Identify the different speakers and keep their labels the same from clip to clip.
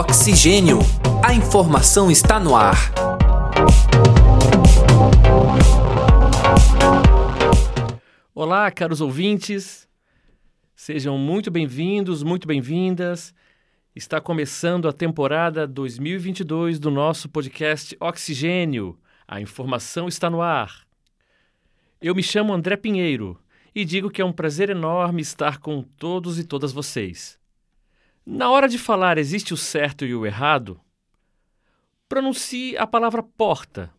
Speaker 1: Oxigênio. A informação está no ar.
Speaker 2: Olá, caros ouvintes. Sejam muito bem-vindos, muito bem-vindas. Está começando a temporada 2022 do nosso podcast Oxigênio. A informação está no ar. Eu me chamo André Pinheiro e digo que é um prazer enorme estar com todos e todas vocês. Na hora de falar existe o certo e o errado? Pronuncie a palavra porta.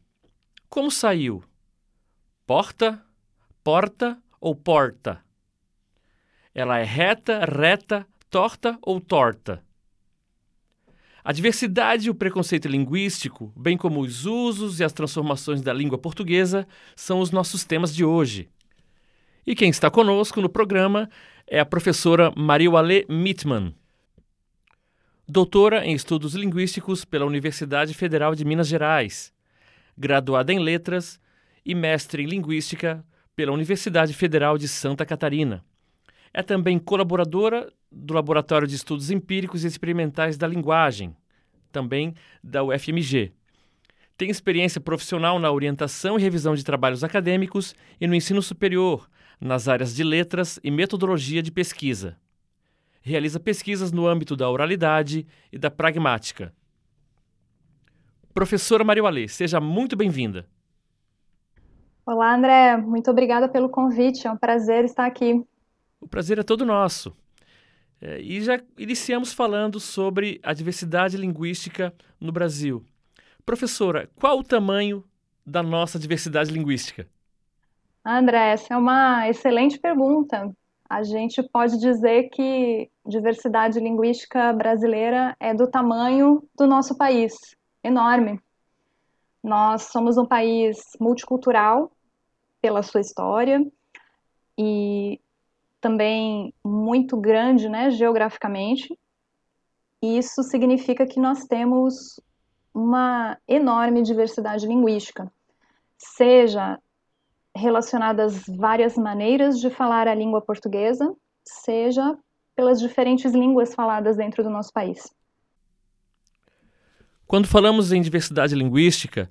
Speaker 2: Como saiu? Porta, porta ou porta? Ela é reta, reta, torta ou torta? A diversidade e o preconceito linguístico, bem como os usos e as transformações da língua portuguesa, são os nossos temas de hoje. E quem está conosco no programa é a professora Mariwale Mitman doutora em Estudos Linguísticos pela Universidade Federal de Minas Gerais, graduada em Letras e mestre em Linguística pela Universidade Federal de Santa Catarina. É também colaboradora do Laboratório de Estudos Empíricos e Experimentais da Linguagem, também da UFMG. Tem experiência profissional na orientação e revisão de trabalhos acadêmicos e no ensino superior, nas áreas de letras e metodologia de pesquisa realiza pesquisas no âmbito da oralidade e da pragmática. Professora Maria Alê, seja muito bem-vinda.
Speaker 3: Olá, André. Muito obrigada pelo convite. É um prazer estar aqui.
Speaker 2: O prazer é todo nosso. É, e já iniciamos falando sobre a diversidade linguística no Brasil. Professora, qual o tamanho da nossa diversidade linguística?
Speaker 3: André, essa é uma excelente pergunta a gente pode dizer que diversidade linguística brasileira é do tamanho do nosso país, enorme. Nós somos um país multicultural pela sua história e também muito grande, né, geograficamente. E isso significa que nós temos uma enorme diversidade linguística, seja relacionadas várias maneiras de falar a língua portuguesa, seja pelas diferentes línguas faladas dentro do nosso país.
Speaker 2: Quando falamos em diversidade linguística,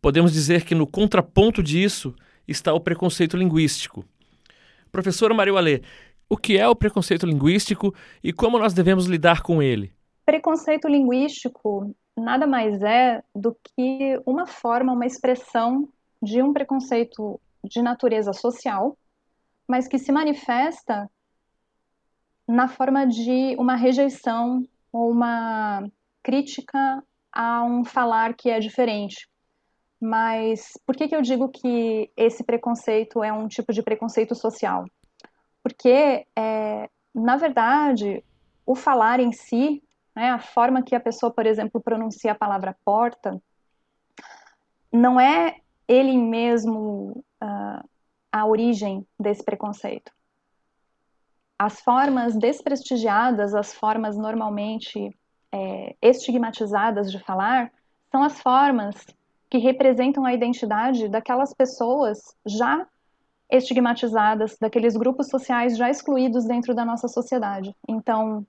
Speaker 2: podemos dizer que no contraponto disso está o preconceito linguístico. Professora Maria Alê, o que é o preconceito linguístico e como nós devemos lidar com ele?
Speaker 3: Preconceito linguístico nada mais é do que uma forma, uma expressão de um preconceito de natureza social, mas que se manifesta na forma de uma rejeição ou uma crítica a um falar que é diferente. Mas por que, que eu digo que esse preconceito é um tipo de preconceito social? Porque, é, na verdade, o falar em si, né, a forma que a pessoa, por exemplo, pronuncia a palavra porta, não é ele mesmo uh, a origem desse preconceito. As formas desprestigiadas, as formas normalmente é, estigmatizadas de falar, são as formas que representam a identidade daquelas pessoas já estigmatizadas, daqueles grupos sociais já excluídos dentro da nossa sociedade. Então,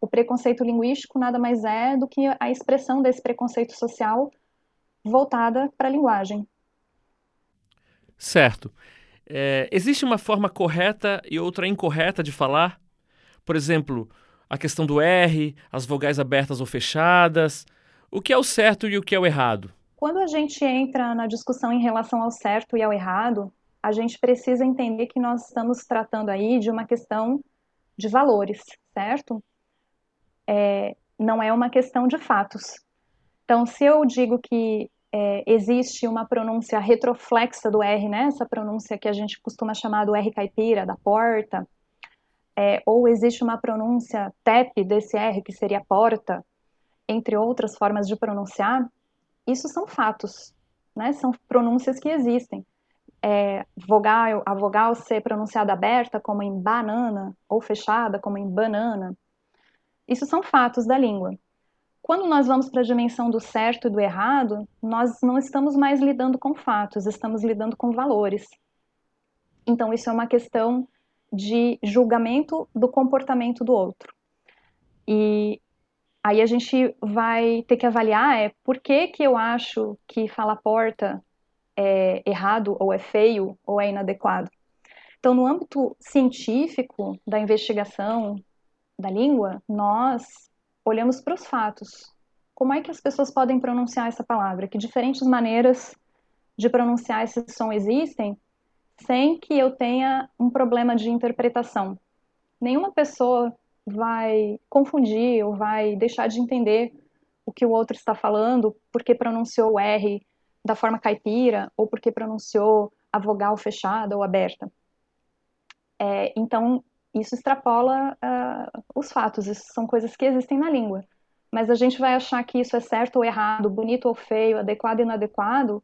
Speaker 3: o preconceito linguístico nada mais é do que a expressão desse preconceito social voltada para a linguagem.
Speaker 2: Certo. É, existe uma forma correta e outra incorreta de falar? Por exemplo, a questão do R, as vogais abertas ou fechadas. O que é o certo e o que é o errado?
Speaker 3: Quando a gente entra na discussão em relação ao certo e ao errado, a gente precisa entender que nós estamos tratando aí de uma questão de valores, certo? É, não é uma questão de fatos. Então, se eu digo que é, existe uma pronúncia retroflexa do R, né? Essa pronúncia que a gente costuma chamar do R caipira, da porta, é, ou existe uma pronúncia TEP desse R, que seria porta, entre outras formas de pronunciar, isso são fatos, né? São pronúncias que existem. É, vogal, a vogal ser pronunciada aberta, como em banana, ou fechada, como em banana. Isso são fatos da língua. Quando nós vamos para a dimensão do certo e do errado, nós não estamos mais lidando com fatos, estamos lidando com valores. Então, isso é uma questão de julgamento do comportamento do outro. E Aí a gente vai ter que avaliar é por que, que eu acho que falar porta é errado, ou é feio, ou é inadequado. Então, no âmbito científico da investigação da língua, nós olhamos para os fatos. Como é que as pessoas podem pronunciar essa palavra? Que diferentes maneiras de pronunciar esse som existem sem que eu tenha um problema de interpretação. Nenhuma pessoa vai confundir ou vai deixar de entender o que o outro está falando porque pronunciou o R da forma caipira ou porque pronunciou a vogal fechada ou aberta. É, então, isso extrapola uh, os fatos, isso são coisas que existem na língua. Mas a gente vai achar que isso é certo ou errado, bonito ou feio, adequado ou inadequado,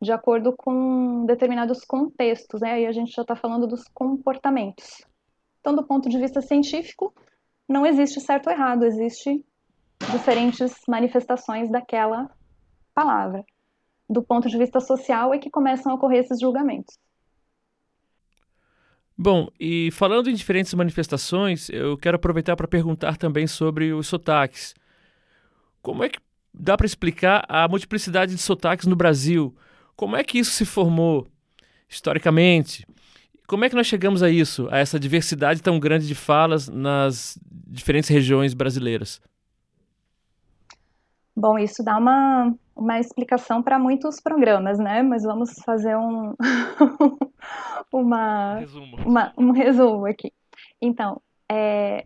Speaker 3: de acordo com determinados contextos, né? E a gente já está falando dos comportamentos. Então, do ponto de vista científico, não existe certo ou errado, existe diferentes manifestações daquela palavra. Do ponto de vista social é que começam a ocorrer esses julgamentos.
Speaker 2: Bom, e falando em diferentes manifestações, eu quero aproveitar para perguntar também sobre os sotaques. Como é que dá para explicar a multiplicidade de sotaques no Brasil? Como é que isso se formou historicamente? Como é que nós chegamos a isso, a essa diversidade tão grande de falas nas diferentes regiões brasileiras?
Speaker 3: Bom, isso dá uma, uma explicação para muitos programas, né? Mas vamos fazer um, uma, resumo. Uma, um resumo aqui. Então, é,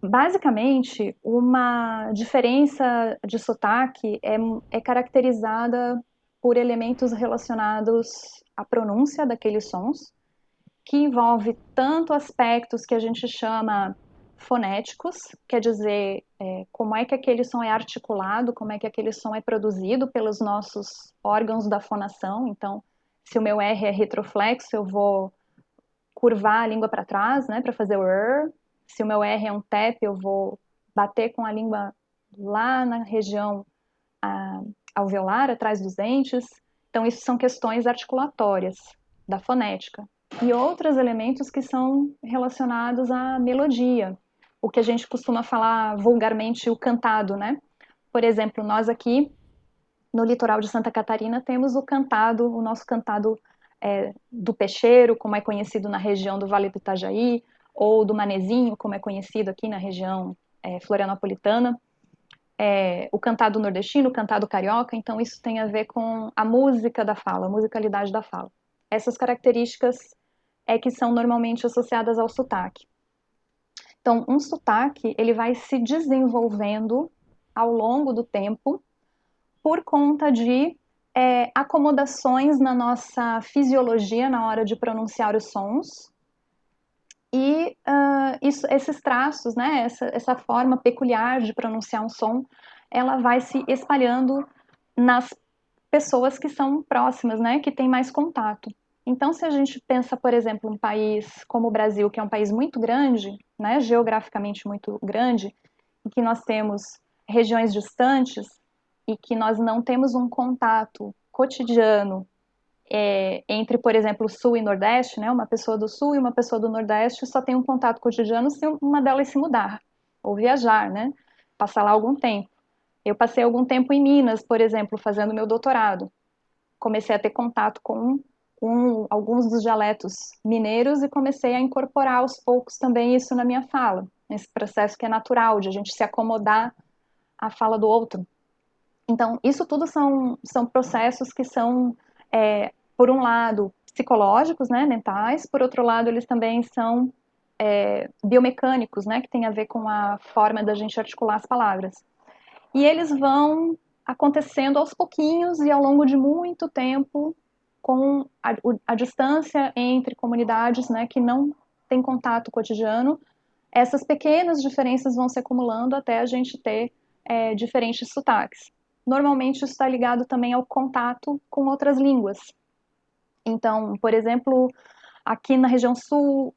Speaker 3: basicamente, uma diferença de sotaque é, é caracterizada por elementos relacionados à pronúncia daqueles sons, que envolve tanto aspectos que a gente chama fonéticos, quer dizer, é, como é que aquele som é articulado, como é que aquele som é produzido pelos nossos órgãos da fonação. Então, se o meu R é retroflexo, eu vou curvar a língua para trás, né, para fazer o R. Se o meu R é um tap, eu vou bater com a língua lá na região a, alveolar, atrás dos dentes. Então, isso são questões articulatórias da fonética. E outros elementos que são relacionados à melodia, o que a gente costuma falar vulgarmente o cantado, né? Por exemplo, nós aqui no litoral de Santa Catarina temos o cantado, o nosso cantado é, do peixeiro, como é conhecido na região do Vale do Itajaí, ou do manezinho, como é conhecido aqui na região é, florianopolitana. É, o cantado nordestino, o cantado carioca, então isso tem a ver com a música da fala, a musicalidade da fala. Essas características é que são normalmente associadas ao sotaque. Então, um sotaque, ele vai se desenvolvendo ao longo do tempo por conta de é, acomodações na nossa fisiologia na hora de pronunciar os sons. E uh, isso, esses traços, né, essa, essa forma peculiar de pronunciar um som, ela vai se espalhando nas pessoas que são próximas, né, que têm mais contato. Então, se a gente pensa, por exemplo, um país como o Brasil, que é um país muito grande, né, geograficamente muito grande, em que nós temos regiões distantes e que nós não temos um contato cotidiano é, entre, por exemplo, Sul e Nordeste, né, uma pessoa do Sul e uma pessoa do Nordeste só tem um contato cotidiano se uma delas se mudar ou viajar, né, passar lá algum tempo. Eu passei algum tempo em Minas, por exemplo, fazendo meu doutorado. Comecei a ter contato com com alguns dos dialetos mineiros e comecei a incorporar aos poucos também isso na minha fala, esse processo que é natural de a gente se acomodar à fala do outro. Então, isso tudo são, são processos que são, é, por um lado, psicológicos, né, mentais, por outro lado, eles também são é, biomecânicos, né, que tem a ver com a forma da gente articular as palavras. E eles vão acontecendo aos pouquinhos e ao longo de muito tempo com a, a distância entre comunidades né, que não têm contato cotidiano, essas pequenas diferenças vão se acumulando até a gente ter é, diferentes sotaques. Normalmente isso está ligado também ao contato com outras línguas. Então, por exemplo, aqui na região sul,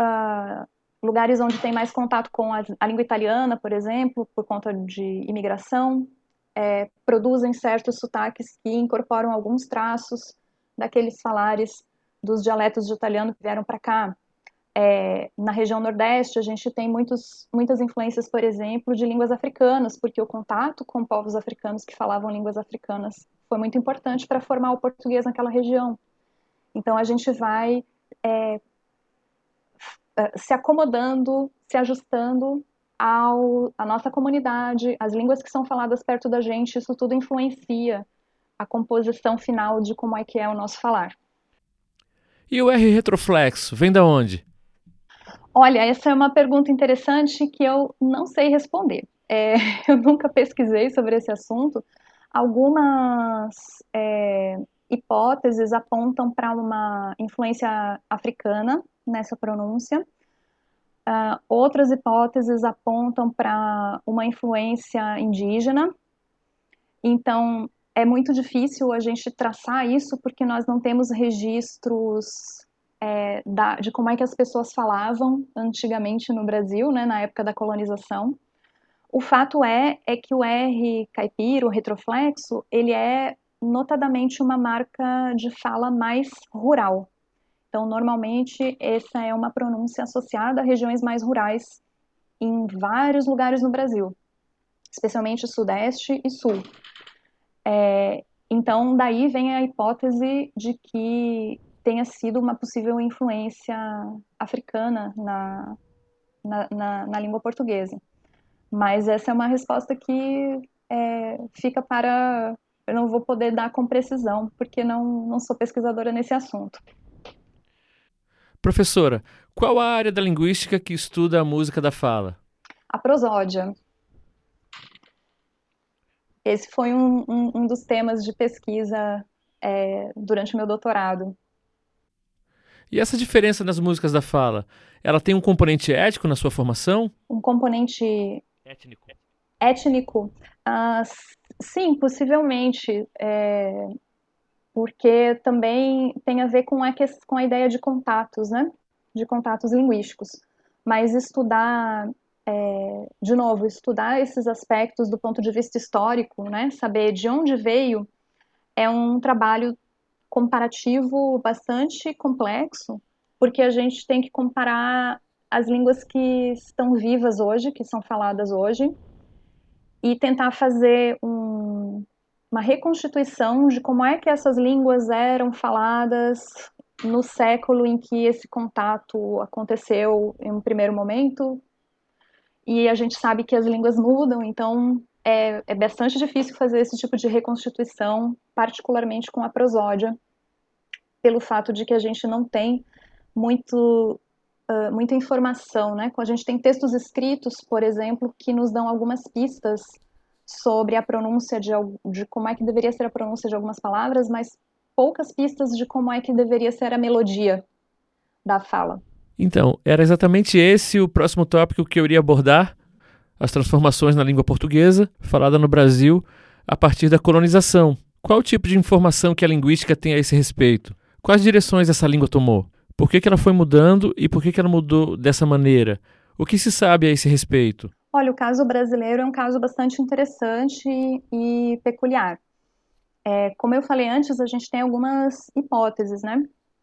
Speaker 3: uh, lugares onde tem mais contato com a, a, língua italiana, por exemplo, por conta de imigração, é, produzem certos sotaques que incorporam alguns traços daqueles falares dos dialetos de italiano que vieram para cá. é, na região Nordeste, a gente tem muitos, muitas influências, por exemplo, de línguas africanas, porque o contato com povos africanos que falavam línguas africanas foi muito importante para formar o português naquela região. Então, a gente vai é, se acomodando, se ajustando ao, à nossa comunidade, as línguas que são faladas perto da gente, isso tudo influencia a composição final de como é que é o nosso falar.
Speaker 2: E o R retroflexo, vem da onde?
Speaker 3: Olha, essa é uma pergunta interessante que eu não sei responder. É, eu nunca pesquisei sobre esse assunto. Algumas é, hipóteses apontam para uma influência africana nessa pronúncia. Uh, outras hipóteses apontam para uma influência indígena. Então, é muito difícil a gente traçar isso porque nós não temos registros é, da, de como é que as pessoas falavam antigamente no Brasil, né, na época da colonização. O fato é, é que o R caipira, o retroflexo, ele é notadamente uma marca de fala mais rural. Então, normalmente, essa é uma pronúncia associada a regiões mais rurais em vários lugares no Brasil, especialmente Sudeste e Sul. É, então, daí vem a hipótese de que tenha sido uma possível influência africana na, na, na, na língua portuguesa. Mas essa é uma resposta que é, fica para. Eu não vou poder dar com precisão, porque não, não sou pesquisadora nesse assunto.
Speaker 2: Professora, qual a área da linguística que estuda a música da fala?
Speaker 3: A prosódia. Esse foi um, um, um dos temas de pesquisa é, durante o meu doutorado.
Speaker 2: E essa diferença nas músicas da fala, ela tem um componente ético na sua formação?
Speaker 3: Um componente
Speaker 2: étnico.
Speaker 3: Étnico, uh, sim, possivelmente, é, porque também tem a ver com a, com a ideia de contatos, né? De contatos linguísticos. Mas estudar, é, de novo, estudar esses aspectos do ponto de vista histórico, né? Saber de onde veio, é um trabalho comparativo bastante complexo, porque a gente tem que comparar as línguas que estão vivas hoje, que são faladas hoje, e tentar fazer um, uma reconstituição de como é que essas línguas eram faladas no século em que esse contato aconteceu em um primeiro momento. E a gente sabe que as línguas mudam, então é, é bastante difícil fazer esse tipo de reconstituição, particularmente com a prosódia, pelo fato de que a gente não tem muito uh, muita informação, né? A gente tem textos escritos, por exemplo, que nos dão algumas pistas sobre a pronúncia de, de como é que deveria ser a pronúncia de algumas palavras, mas poucas pistas de como é que deveria ser a melodia da fala.
Speaker 2: Então, era exatamente esse o próximo tópico que eu iria abordar, as transformações na língua portuguesa, falada no Brasil a partir da colonização. Qual o tipo de informação que a linguística tem a esse respeito? Quais direções essa língua tomou? Por que, que ela foi mudando e por que, que ela mudou dessa maneira? O que se sabe a esse respeito?
Speaker 3: Olha, o caso brasileiro é um caso bastante interessante e peculiar. É, como eu falei antes, a gente tem algumas hipóteses, né?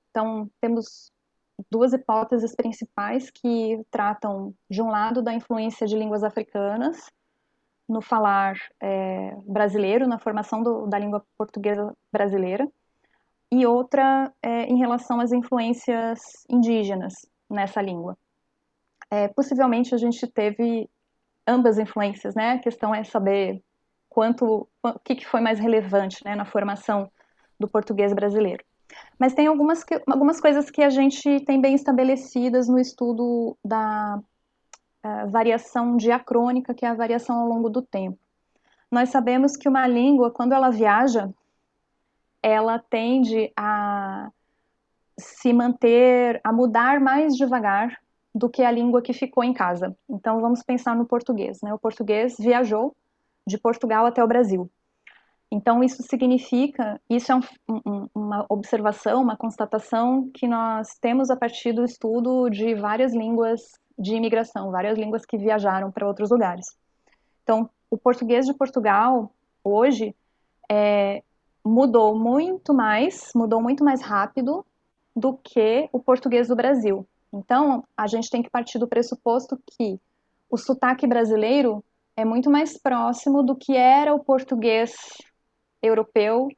Speaker 3: Então, temos duas hipóteses principais que tratam, de um lado, da influência de línguas africanas no falar é, brasileiro, na formação do, da língua portuguesa brasileira, e outra é, em relação às influências indígenas nessa língua. É, possivelmente a gente teve ambas influências, né? A questão é saber quanto, o que, que foi mais relevante né, na formação do português brasileiro. Mas tem algumas, algumas coisas que a gente tem bem estabelecidas no estudo da uh, variação diacrônica, que é a variação ao longo do tempo. Nós sabemos que uma língua, quando ela viaja, ela tende a se manter, a mudar mais devagar do que a língua que ficou em casa. Então vamos pensar no português, né? O português viajou de Portugal até o Brasil. Então isso significa, isso é um, um, uma observação, uma constatação que nós temos a partir do estudo de várias línguas de imigração, várias línguas que viajaram para outros lugares. Então o português de Portugal hoje é, mudou muito mais, mudou muito mais rápido do que o português do Brasil. Então, a gente tem que partir do pressuposto que o sotaque brasileiro é muito mais próximo do que era o português europeu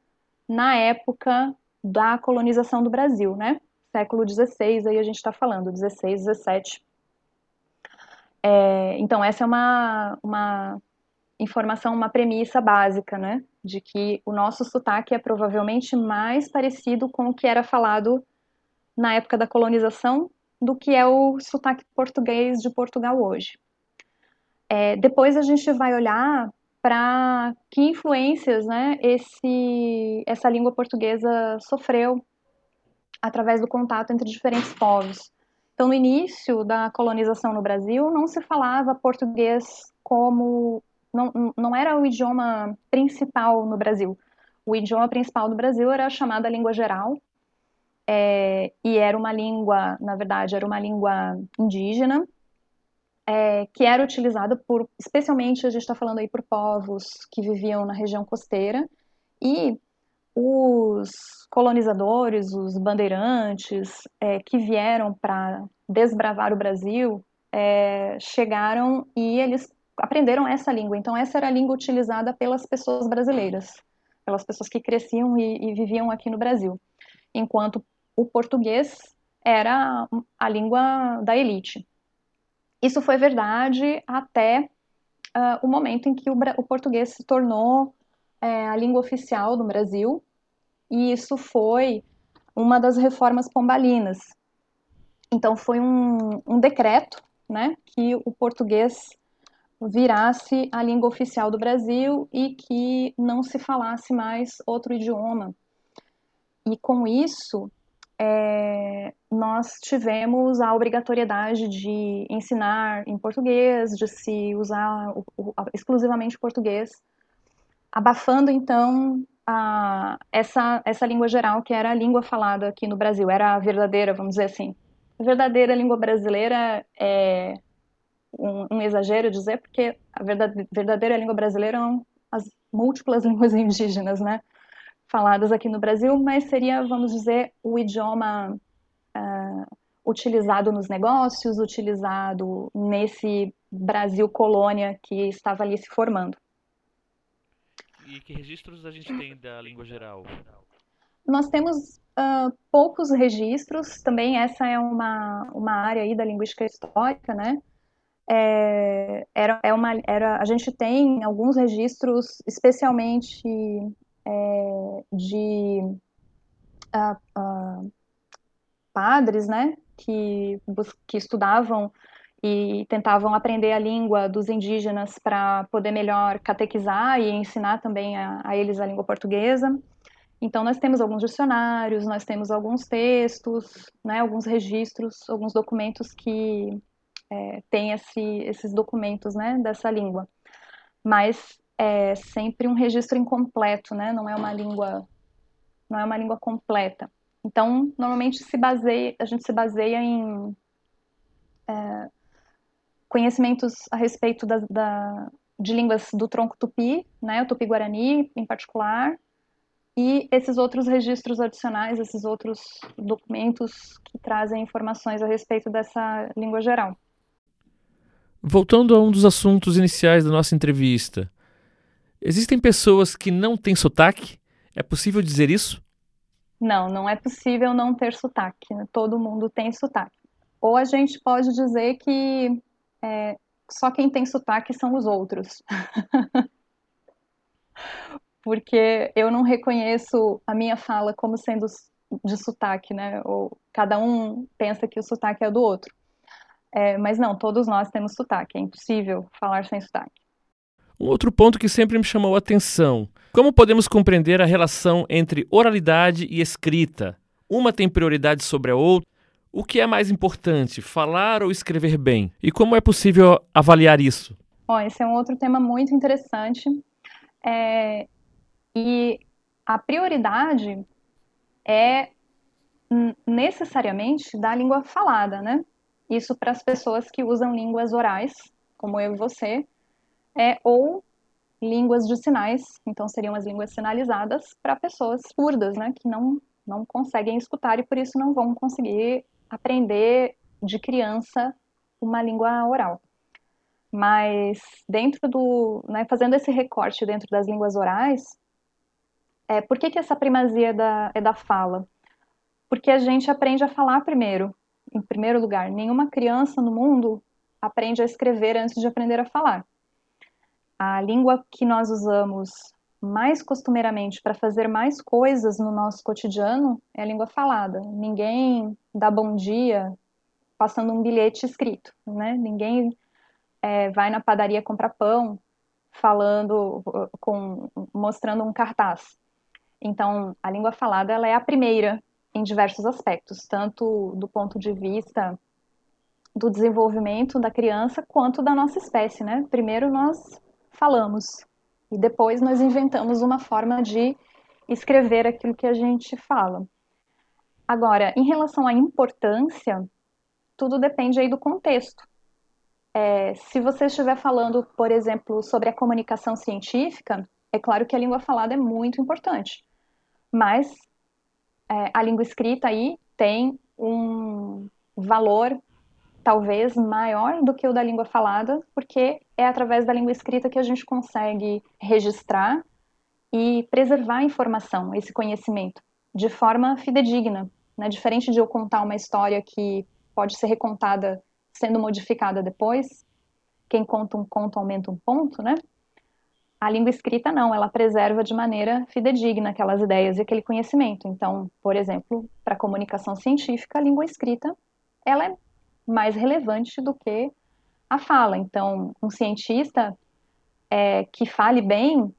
Speaker 3: na época da colonização do Brasil, né? Século XVI, aí a gente está falando, 16, 17. É, então, essa é uma, uma informação, uma premissa básica, né? De que o nosso sotaque é provavelmente mais parecido com o que era falado na época da colonização do que é o sotaque português de Portugal hoje. É, depois a gente vai olhar para que influências né, esse, essa língua portuguesa sofreu através do contato entre diferentes povos. Então, no início da colonização no Brasil, não se falava português como. Não, não era o idioma principal no Brasil. O idioma principal do Brasil era a chamada língua geral, é, e era uma língua, na verdade, era uma língua indígena, é, que era utilizada por, especialmente a gente está falando aí por povos que viviam na região costeira e os colonizadores, os bandeirantes é, que vieram para desbravar o Brasil é, chegaram e eles aprenderam essa língua. Então essa era a língua utilizada pelas pessoas brasileiras, pelas pessoas que cresciam e, e viviam aqui no Brasil, enquanto o português era a língua da elite. Isso foi verdade até uh, o momento em que o, o português se tornou é, a língua oficial do Brasil, e isso foi uma das reformas pombalinas. Então, foi um, um decreto né, que o português virasse a língua oficial do Brasil e que não se falasse mais outro idioma. E com isso, é, nós tivemos a obrigatoriedade de ensinar em português, de se usar o, o, exclusivamente português, abafando então a, essa, essa língua geral que era a língua falada aqui no Brasil, era a verdadeira, vamos dizer assim. A verdadeira língua brasileira é um, um exagero dizer, porque a verdadeira língua brasileira são as múltiplas línguas indígenas, né? Faladas aqui no Brasil, mas seria, vamos dizer, o idioma uh, utilizado nos negócios, utilizado nesse Brasil colônia que estava ali se formando.
Speaker 2: E que registros a gente tem da língua geral?
Speaker 3: Nós temos uh, poucos registros, também essa é uma, uma área aí da linguística histórica, né? É, era, é uma, era, a gente tem alguns registros, especialmente é, de uh, uh, padres, né, que, que estudavam e tentavam aprender a língua dos indígenas para poder melhor catequizar e ensinar também a, a, eles a língua portuguesa. Então, nós temos alguns dicionários, nós temos alguns textos, né, alguns registros, alguns documentos que é, têm esse, esses documentos né, dessa língua. Mas é sempre um registro incompleto, né? Não é uma língua, não é uma língua completa. Então, normalmente se baseia, a gente se baseia em é, conhecimentos a respeito da, da, de línguas do tronco tupi, né? O tupi-guarani, em particular, e esses outros registros adicionais, esses outros documentos que trazem informações a respeito dessa língua geral.
Speaker 2: Voltando a um dos assuntos iniciais da nossa entrevista, Existem pessoas que não têm sotaque? É possível dizer isso?
Speaker 3: Não, não é possível não ter sotaque. Todo mundo tem sotaque. Ou a gente pode dizer que é, só quem tem sotaque são os outros. Porque eu não reconheço a minha fala como sendo de sotaque, né? Ou cada um pensa que o sotaque é do outro. É, mas não, todos nós temos sotaque. É impossível falar sem sotaque.
Speaker 2: Um outro ponto que sempre me chamou a atenção: como podemos compreender a relação entre oralidade e escrita? Uma tem prioridade sobre a outra? O que é mais importante, falar ou escrever bem? E como é possível avaliar isso?
Speaker 3: Bom, esse é um outro tema muito interessante. É... E a prioridade é necessariamente da língua falada, né? Isso para as pessoas que usam línguas orais, como eu e você, é, ou línguas de sinais, então seriam as línguas sinalizadas para pessoas surdas, né, que não, não conseguem escutar e por isso não vão conseguir aprender de criança uma língua oral. Mas dentro do, né, fazendo esse recorte dentro das línguas orais, é, por que, que essa primazia é da, é da fala? Porque a gente aprende a falar primeiro, em primeiro lugar. Nenhuma criança no mundo aprende a escrever antes de aprender a falar. A língua que nós usamos mais costumeiramente para fazer mais coisas no nosso cotidiano é a língua falada. Ninguém dá bom dia passando um bilhete escrito, né? Ninguém é, vai na padaria comprar pão falando, com, mostrando um cartaz. Então, a língua falada ela é a primeira em diversos aspectos, tanto do ponto de vista do desenvolvimento da criança quanto da nossa espécie, né? Primeiro nós falamos e depois nós inventamos uma forma de escrever aquilo que a gente fala. Agora, em relação à importância, tudo depende aí do contexto. É, se você estiver falando, por exemplo, sobre a comunicação científica, é claro que a língua falada é muito importante mas é, a língua escrita aí tem um valor talvez maior do que o da língua falada, porque é através da língua escrita que a gente consegue registrar e preservar a informação, esse conhecimento, de forma fidedigna, né? Diferente de eu contar uma história que pode ser recontada sendo modificada depois, quem conta um conto aumenta um ponto, né? A língua escrita não, ela preserva de maneira fidedigna aquelas ideias e aquele conhecimento. Então, por exemplo, para comunicação científica, a língua escrita ela é mais relevante do que a fala. Então, um cientista é, que fale bem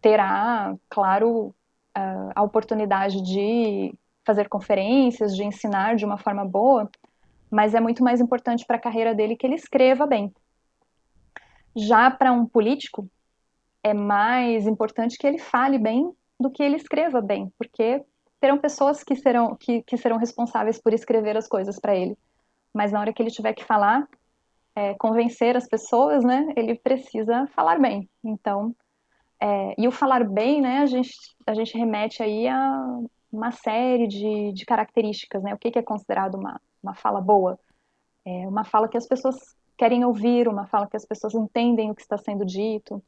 Speaker 3: terá, claro, a oportunidade de fazer conferências, de ensinar de uma forma boa, mas é muito mais importante para a carreira dele que ele escreva bem. Já para um político, é mais importante que ele fale bem do que ele escreva bem, porque terão pessoas que serão, que, que serão responsáveis por escrever as coisas para ele. Mas na hora que ele tiver que falar, é, convencer as pessoas, né, ele precisa falar bem. Então, é, e o falar bem, né, a gente, a gente remete aí a uma série de, de características, né? O que, que é considerado uma, uma fala boa? É uma fala que as pessoas querem ouvir, uma fala que as pessoas entendem o que está sendo dito,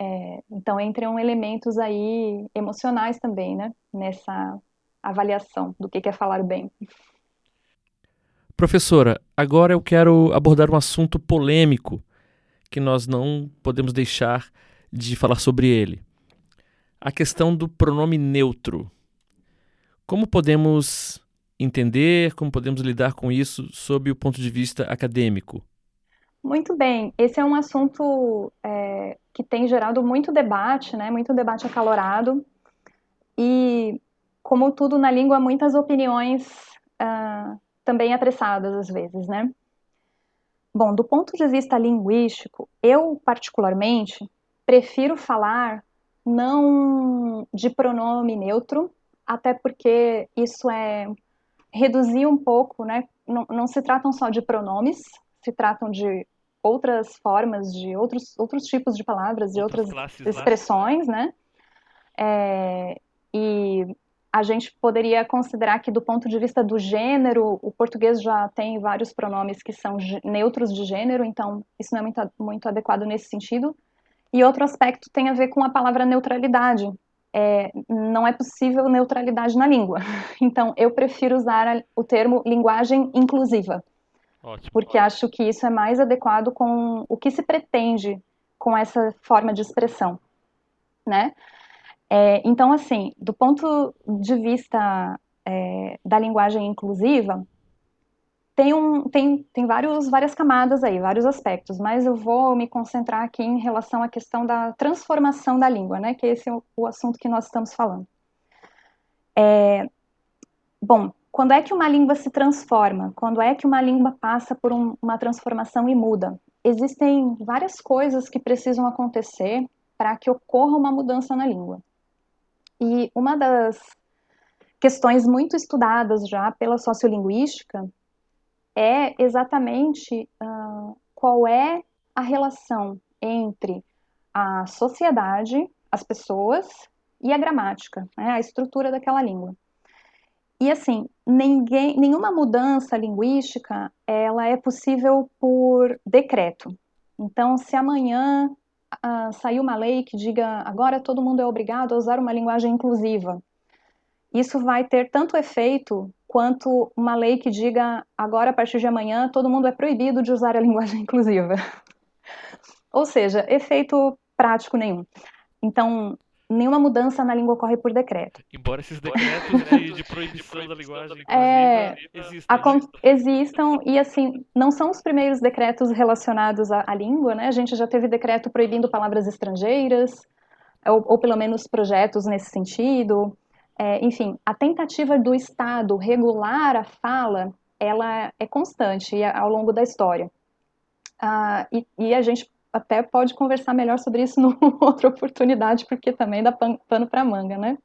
Speaker 3: é, então entram elementos aí emocionais também, né, nessa avaliação do que é falar bem.
Speaker 2: Professora, agora eu quero abordar um assunto polêmico que nós não podemos deixar de falar sobre ele. A questão do pronome neutro. Como podemos entender, como podemos lidar com isso sob o ponto de vista acadêmico?
Speaker 3: Muito bem, esse é um assunto é, que tem gerado muito debate, né, muito debate acalorado, e como tudo na língua, muitas opiniões também apressadas às vezes, né. Bom, do ponto de vista linguístico, eu particularmente prefiro falar não de pronome neutro, até porque isso é reduzir um pouco, né, não, não se tratam só de pronomes, se tratam de outras formas, de outros, outros tipos de palavras, de outras, outras expressões, né? É, e a gente poderia considerar que, do ponto de vista do gênero, o português já tem vários pronomes que são neutros de gênero, então isso não é muito, muito adequado nesse sentido. E outro aspecto tem a ver com a palavra neutralidade. É, não é possível neutralidade na língua. Então, eu prefiro usar o termo linguagem inclusiva. Ótimo, porque ótimo. acho que isso é mais adequado com o que se pretende com essa forma de expressão, né? É, então, assim, do ponto de vista é, da linguagem inclusiva, tem, um, tem, tem vários, várias camadas aí, vários aspectos, mas eu vou me concentrar aqui em relação à questão da transformação da língua, né? Que esse é o, o assunto que nós estamos falando. É, bom, quando é que uma língua se transforma? Quando é que uma língua passa por um, uma transformação e muda? Existem várias coisas que precisam acontecer para que ocorra uma mudança na língua. E uma das questões muito estudadas já pela sociolinguística é exatamente uh, qual é a relação entre a sociedade, as pessoas e a gramática, né, a estrutura daquela língua. E assim, ninguém, nenhuma mudança linguística, ela é possível por decreto. Então, se amanhã uh, sair uma lei que diga agora todo mundo é obrigado a usar uma linguagem inclusiva, isso vai ter tanto efeito quanto uma lei que diga agora a partir de amanhã todo mundo é proibido de usar a linguagem inclusiva. Ou seja, efeito prático nenhum. Então, nenhuma mudança na língua ocorre por decreto.
Speaker 2: Embora esses decretos de, de proibição da linguagem
Speaker 3: é, existam. Né? Existam, e assim, não são os primeiros decretos relacionados à, à, língua, né? A gente já teve decreto proibindo palavras estrangeiras, ou, ou pelo menos projetos nesse sentido. É, enfim, a tentativa do Estado regular a fala, ela é constante ao longo da história. Ah, e, e a gente até pode conversar melhor sobre isso numa outra oportunidade, porque também dá pano para manga, né?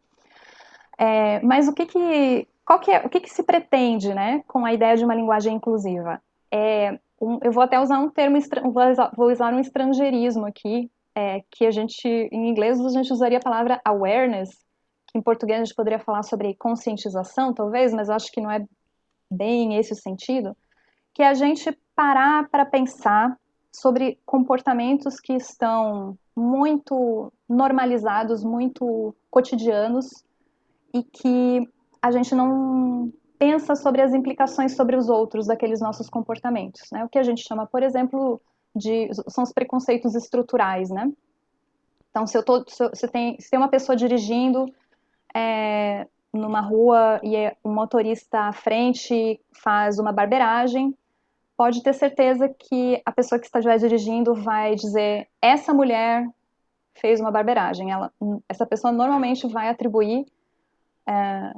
Speaker 3: É, mas o que que, qual que é, o que que se pretende, né, com a ideia de uma linguagem inclusiva? É, um, eu vou até usar um termo, vou usar um estrangeirismo aqui, é, que a gente, em inglês, a gente usaria a palavra awareness, que em português a gente poderia falar sobre conscientização, talvez, mas acho que não é bem esse o sentido, que é a gente parar para pensar sobre comportamentos que estão muito normalizados, muito cotidianos e que a gente não pensa sobre as implicações sobre os outros daqueles nossos comportamentos, né? O que a gente chama, por exemplo, de são os preconceitos estruturais, né? Então, se eu tô, se, se tem, se tem uma pessoa dirigindo é, numa rua e o um motorista à frente faz uma barbeiragem, pode ter certeza que a pessoa que estiver dirigindo vai dizer essa mulher fez uma barbeiragem. Ela, essa pessoa normalmente vai atribuir é,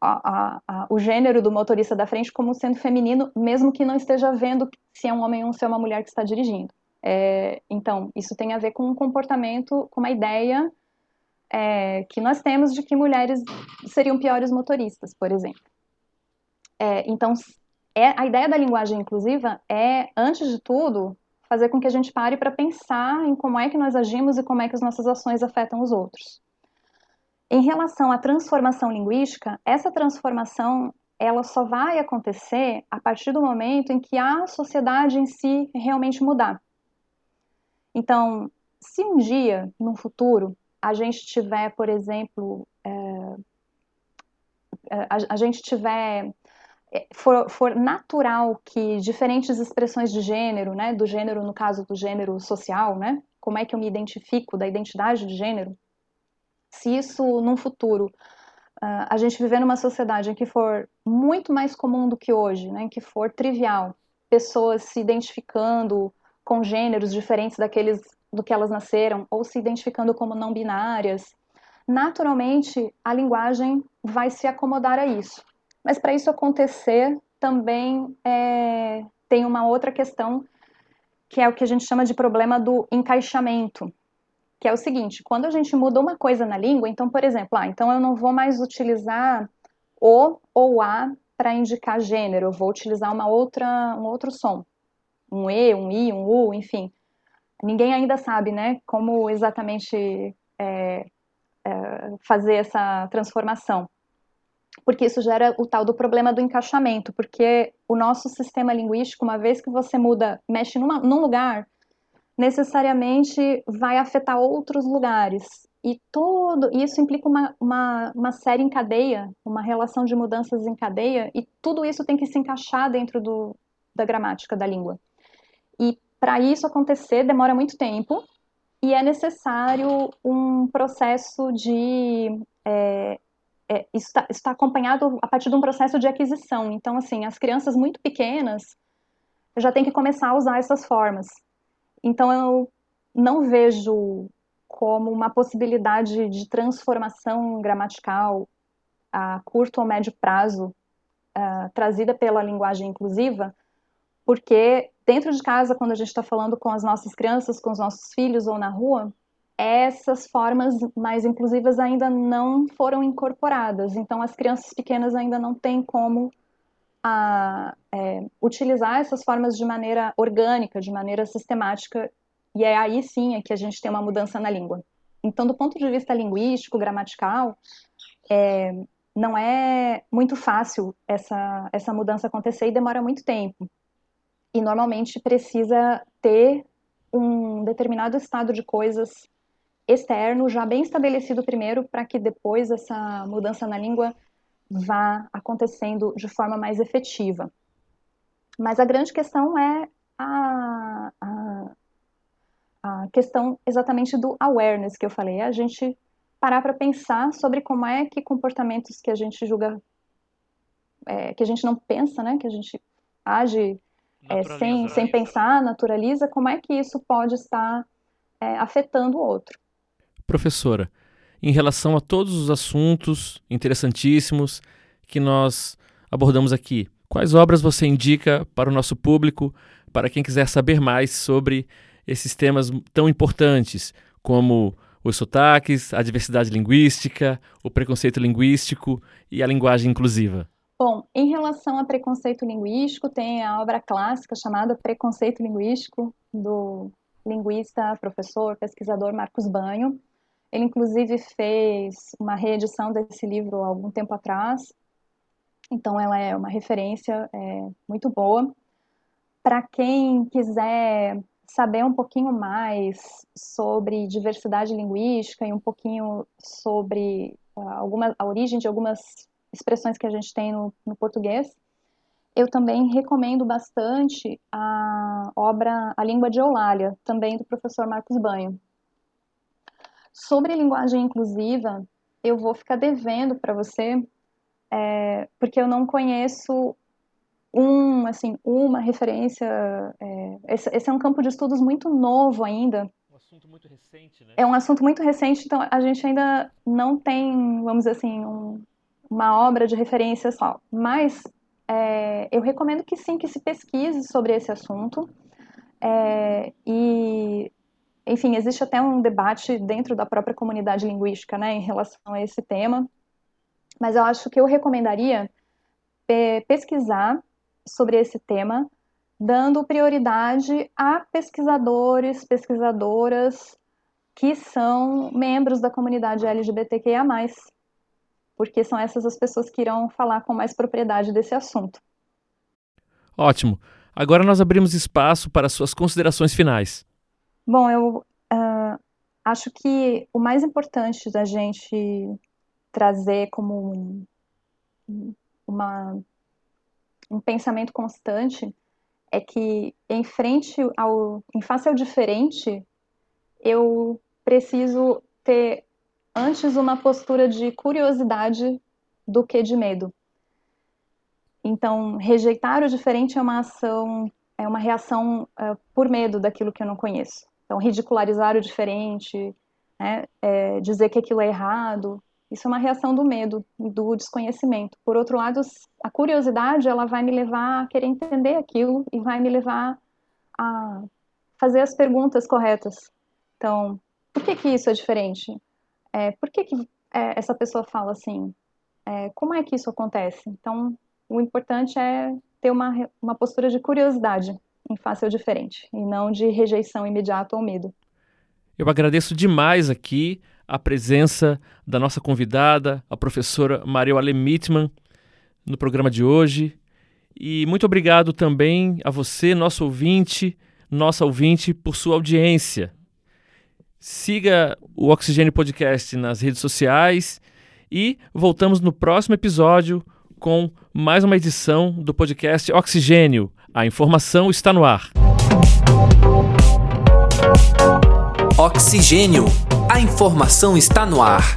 Speaker 3: a, a, a, o gênero do motorista da frente como sendo feminino, mesmo que não esteja vendo se é um homem ou se é uma mulher que está dirigindo. É, então, isso tem a ver com um comportamento, com uma ideia é, que nós temos de que mulheres seriam piores motoristas, por exemplo. É, então, é, a ideia da linguagem inclusiva é, antes de tudo, fazer com que a gente pare para pensar em como é que nós agimos e como é que as nossas ações afetam os outros. Em relação à transformação linguística, essa transformação ela só vai acontecer a partir do momento em que a sociedade em si realmente mudar. Então, se um dia, no futuro, a gente tiver, por exemplo, é, é a, a gente tiver for, for, natural que diferentes expressões de gênero, né, do gênero no caso do gênero social, né, como é que eu me identifico da identidade de gênero, se isso num futuro uh, a gente viver numa sociedade em que for muito mais comum do que hoje, né, em que for trivial, pessoas se identificando com gêneros diferentes daqueles do que elas nasceram ou se identificando como não binárias, naturalmente a linguagem vai se acomodar a isso. Mas para isso acontecer, também é, tem uma outra questão, que é o que a gente chama de problema do encaixamento, que é o seguinte: quando a gente muda uma coisa na língua, então, por exemplo, ah, então eu não vou mais utilizar o ou a para indicar gênero, eu vou utilizar uma outra, um outro som, um e, um i, um u, enfim. Ninguém ainda sabe, né, como exatamente é, é, fazer essa transformação porque isso gera o tal do problema do encaixamento, porque o nosso sistema linguístico, uma vez que você muda, mexe numa, num lugar, necessariamente vai afetar outros lugares. E todo isso implica uma, uma, uma série em cadeia, uma relação de mudanças em cadeia, e tudo isso tem que se encaixar dentro do, da gramática da língua. E para isso acontecer, demora muito tempo, e é necessário um processo de é, é, isso está tá acompanhado a partir de um processo de aquisição. Então, assim, as crianças muito pequenas já têm que começar a usar essas formas. Então, eu não vejo como uma possibilidade de transformação gramatical a curto ou médio prazo uh, trazida pela linguagem inclusiva, porque dentro de casa, quando a gente está falando com as nossas crianças, com os nossos filhos ou na rua, essas formas mais inclusivas ainda não foram incorporadas. Então, as crianças pequenas ainda não têm como a, é, utilizar essas formas de maneira orgânica, de maneira sistemática, e é aí sim é que a gente tem uma mudança na língua. Então, do ponto de vista linguístico, gramatical, é, não é muito fácil essa, essa mudança acontecer e demora muito tempo. E normalmente precisa ter um determinado estado de coisas externo já bem estabelecido primeiro para que depois essa mudança na língua vá acontecendo de forma mais efetiva. Mas a grande questão é a, a, a questão exatamente do awareness que eu falei, é a gente parar para pensar sobre como é que comportamentos que a gente julga, é, que a gente não pensa, né, que a gente age é, sem, sem pensar, naturaliza, como é que isso pode estar é, afetando o outro.
Speaker 2: Professora, em relação a todos os assuntos interessantíssimos que nós abordamos aqui, quais obras você indica para o nosso público, para quem quiser saber mais sobre esses temas tão importantes, como os sotaques, a diversidade linguística, o preconceito linguístico e a linguagem inclusiva?
Speaker 3: Bom, em relação a preconceito linguístico, tem a obra clássica chamada Preconceito Linguístico, do linguista, professor, pesquisador Marcos Banho. Ele, inclusive, fez uma reedição desse livro algum tempo atrás, então ela é uma referência é, muito boa. Para quem quiser saber um pouquinho mais sobre diversidade linguística e um pouquinho sobre uh, alguma, a origem de algumas expressões que a gente tem no, no português, eu também recomendo bastante a obra A Língua de Eulália, também do professor Marcos Banho. Sobre linguagem inclusiva, eu vou ficar devendo para você, é, porque eu não conheço um, assim, uma referência. É, esse, esse, é um campo de estudos muito novo ainda.
Speaker 2: Um assunto muito recente, né?
Speaker 3: É um assunto muito recente, então a gente ainda não tem, vamos dizer assim, um, uma obra de referência só. Mas é, eu recomendo que sim, que se pesquise sobre esse assunto. É, e, enfim, existe até um debate dentro da própria comunidade linguística, né, em relação a esse tema. Mas eu acho que eu recomendaria pesquisar sobre esse tema, dando prioridade a pesquisadores, pesquisadoras que são membros da comunidade LGBTQIA+, porque são essas as pessoas que irão falar com mais propriedade desse assunto.
Speaker 2: Ótimo. Agora nós abrimos espaço para suas considerações finais.
Speaker 3: Bom, eu uh, acho que o mais importante da gente trazer como uma um pensamento constante é que em frente ao, em face ao diferente, eu preciso ter antes uma postura de curiosidade do que de medo. Então, rejeitar o diferente é uma ação, é uma reação uh, por medo daquilo que eu não conheço. Então, ridicularizar o diferente, né, é, dizer que aquilo é errado, isso é uma reação do medo, do desconhecimento. Por outro lado, a curiosidade, ela vai me levar a querer entender aquilo e vai me levar a fazer as perguntas corretas. Então, por que que isso é diferente? É, por que que é, essa pessoa fala assim? É, como é que isso acontece? Então, o importante é ter uma, uma postura de curiosidade em face ao diferente e não de rejeição imediata ou medo.
Speaker 2: Eu agradeço demais aqui a presença da nossa convidada, a professora Mariole Mittman, no programa de hoje. E muito obrigado também a você, nosso ouvinte, nossa ouvinte, por sua audiência. Siga o Oxigênio Podcast nas redes sociais e voltamos no próximo episódio com mais uma edição do podcast Oxigênio. A informação está no ar.
Speaker 1: Oxigênio. A informação está no ar.